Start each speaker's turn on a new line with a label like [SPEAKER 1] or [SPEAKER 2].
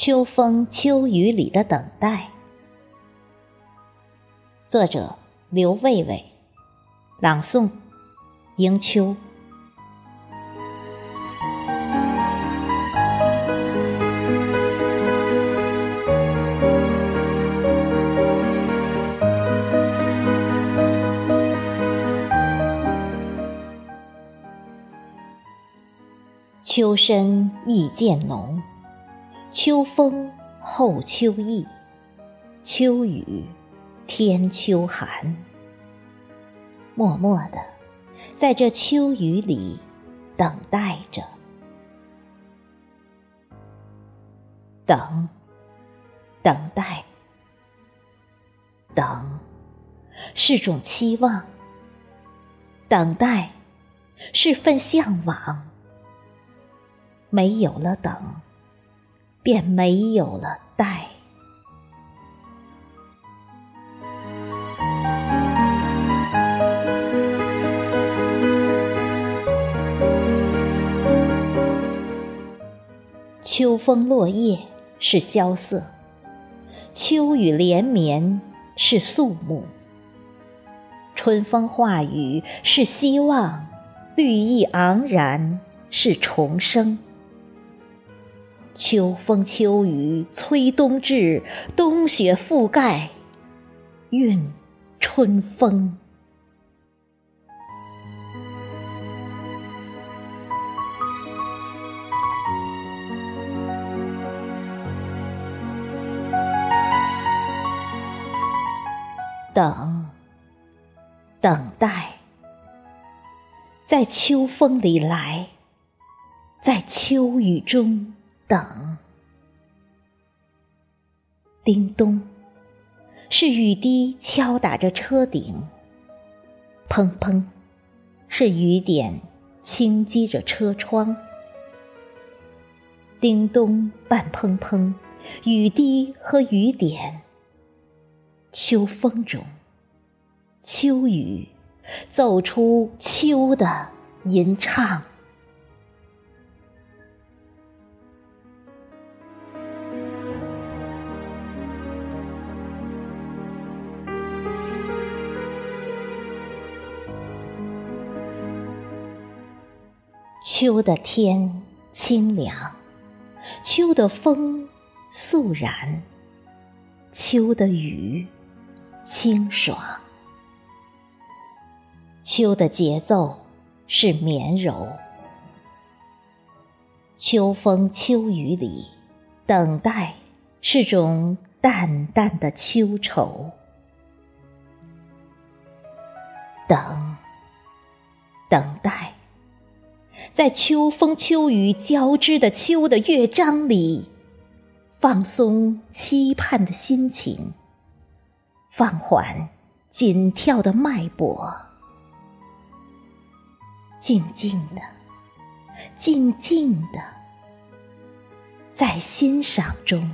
[SPEAKER 1] 秋风秋雨里的等待，作者刘卫卫，朗诵迎秋。秋深意渐浓。秋风后秋意，秋雨天秋寒。默默的，在这秋雨里等待着，等，等待，等，是种期望；等待，是份向往。没有了等。便没有了带。秋风落叶是萧瑟，秋雨连绵是肃穆，春风化雨是希望，绿意盎然是重生。秋风秋雨催冬至，冬雪覆盖，孕春风。等，等待，在秋风里来，在秋雨中。等，叮咚，是雨滴敲打着车顶；砰砰，是雨点轻击着车窗。叮咚伴砰砰，雨滴和雨点，秋风中，秋雨奏出秋的吟唱。秋的天清凉，秋的风肃然，秋的雨清爽，秋的节奏是绵柔。秋风秋雨里，等待是种淡淡的秋愁。等，等待。在秋风秋雨交织的秋的乐章里，放松期盼的心情，放缓紧跳的脉搏，静静的，静静的，在欣赏中。